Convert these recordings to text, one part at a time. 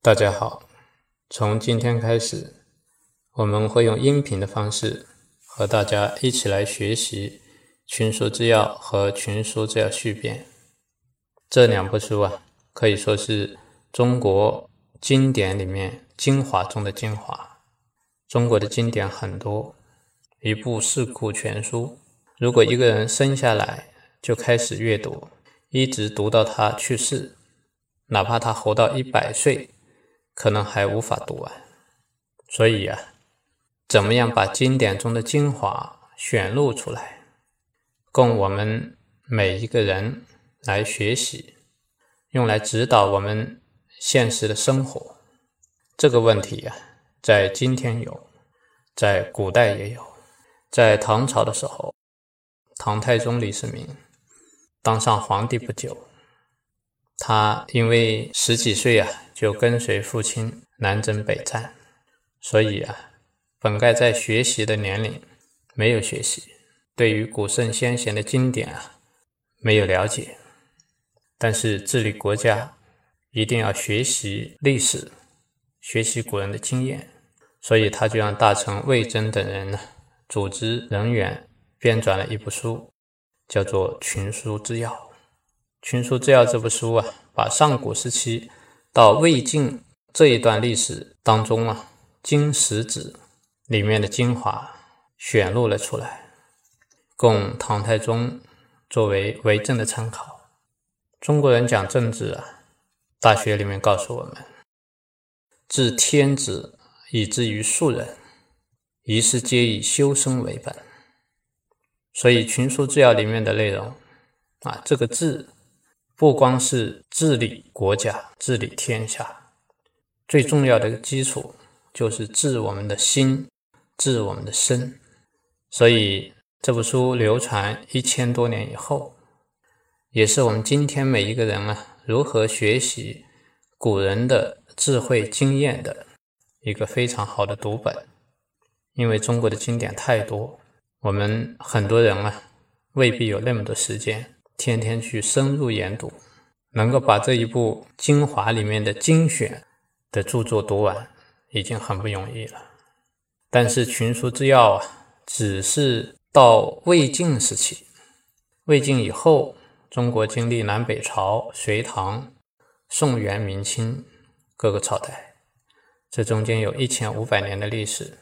大家好，从今天开始，我们会用音频的方式和大家一起来学习《群书治要》和《群书治要续编》这两部书啊，可以说是中国经典里面精华中的精华。中国的经典很多。一部四库全书，如果一个人生下来就开始阅读，一直读到他去世，哪怕他活到一百岁，可能还无法读完。所以啊，怎么样把经典中的精华选录出来，供我们每一个人来学习，用来指导我们现实的生活？这个问题呀，在今天有，在古代也有。在唐朝的时候，唐太宗李世民当上皇帝不久，他因为十几岁啊就跟随父亲南征北战，所以啊本该在学习的年龄没有学习，对于古圣先贤的经典啊没有了解，但是治理国家一定要学习历史，学习古人的经验，所以他就让大臣魏征等人呢。组织人员编撰了一部书，叫做《群书治要》。《群书治要》这部书啊，把上古时期到魏晋这一段历史当中啊，《经史子》里面的精华选录了出来，供唐太宗作为为政的参考。中国人讲政治啊，大学里面告诉我们：治天子以至于庶人。一是皆以修身为本，所以《群书治要》里面的内容啊，这个治不光是治理国家、治理天下，最重要的基础就是治我们的心、治我们的身。所以这部书流传一千多年以后，也是我们今天每一个人啊如何学习古人的智慧经验的一个非常好的读本。因为中国的经典太多，我们很多人啊未必有那么多时间，天天去深入研读，能够把这一部精华里面的精选的著作读完，已经很不容易了。但是《群书之要》啊，只是到魏晋时期，魏晋以后，中国经历南北朝、隋唐、宋元明清各个朝代，这中间有一千五百年的历史。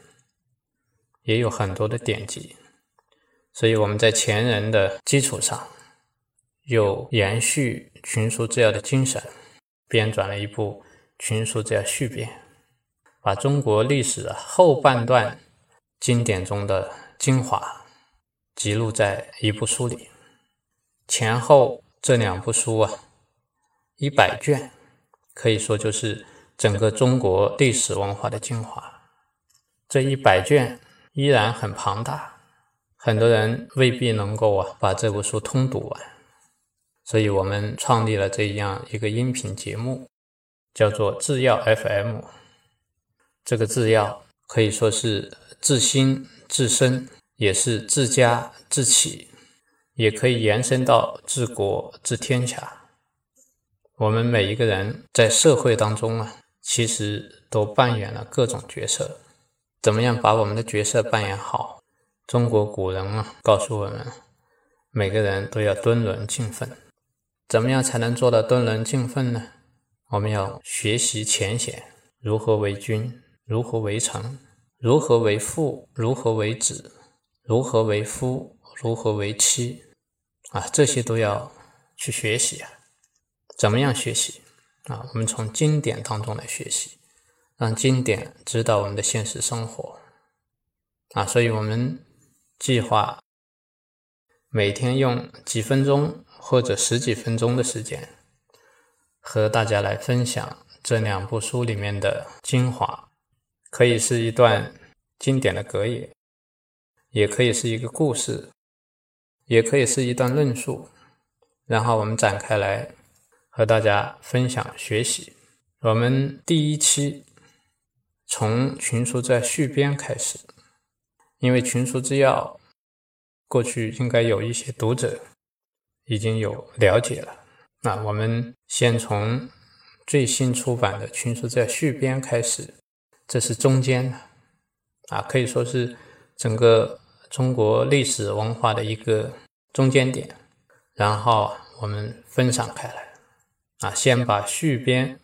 也有很多的典籍，所以我们在前人的基础上，又延续《群书治要》的精神，编撰了一部《群书治要续编》，把中国历史后半段经典中的精华记录在一部书里。前后这两部书啊，一百卷，可以说就是整个中国历史文化的精华。这一百卷。依然很庞大，很多人未必能够啊把这部书通读完，所以我们创立了这样一个音频节目，叫做制药 FM。这个制药可以说是治心治身，也是治家治企，也可以延伸到治国治天下。我们每一个人在社会当中啊，其实都扮演了各种角色。怎么样把我们的角色扮演好？中国古人啊告诉我们，每个人都要敦伦敬分。怎么样才能做到敦伦敬奋呢？我们要学习浅显，如何为君，如何为臣，如何为父，如何为子，如何为夫，如何为妻，啊，这些都要去学习啊。怎么样学习？啊，我们从经典当中来学习。让经典指导我们的现实生活啊，所以我们计划每天用几分钟或者十几分钟的时间，和大家来分享这两部书里面的精华，可以是一段经典的格言，也可以是一个故事，也可以是一段论述，然后我们展开来和大家分享学习。我们第一期从《群书在序编》开始，因为《群书之要》过去应该有一些读者已经有了解了。那我们先从最新出版的《群书在序编》开始，这是中间的啊，可以说是整个中国历史文化的一个中间点。然后我们分散开来啊，先把序编。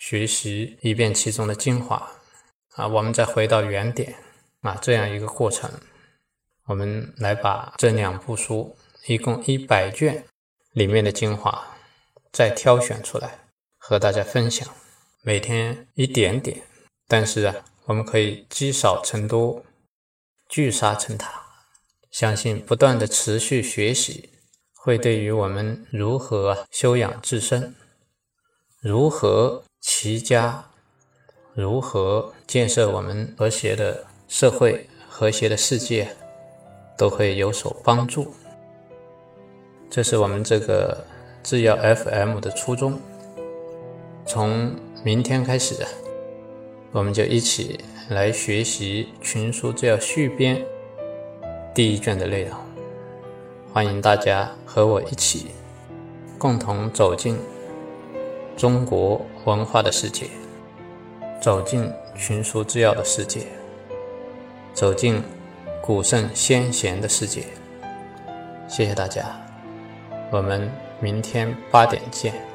学习一遍其中的精华啊，我们再回到原点啊，这样一个过程，我们来把这两部书一共一百卷里面的精华再挑选出来和大家分享。每天一点点，但是啊，我们可以积少成多，聚沙成塔。相信不断的持续学习，会对于我们如何修养自身，如何。齐家如何建设我们和谐的社会、和谐的世界，都会有所帮助。这是我们这个制药 FM 的初衷。从明天开始，我们就一起来学习《群书制药续编》第一卷的内容。欢迎大家和我一起，共同走进。中国文化的世界，走进群书制药的世界，走进古圣先贤的世界。谢谢大家，我们明天八点见。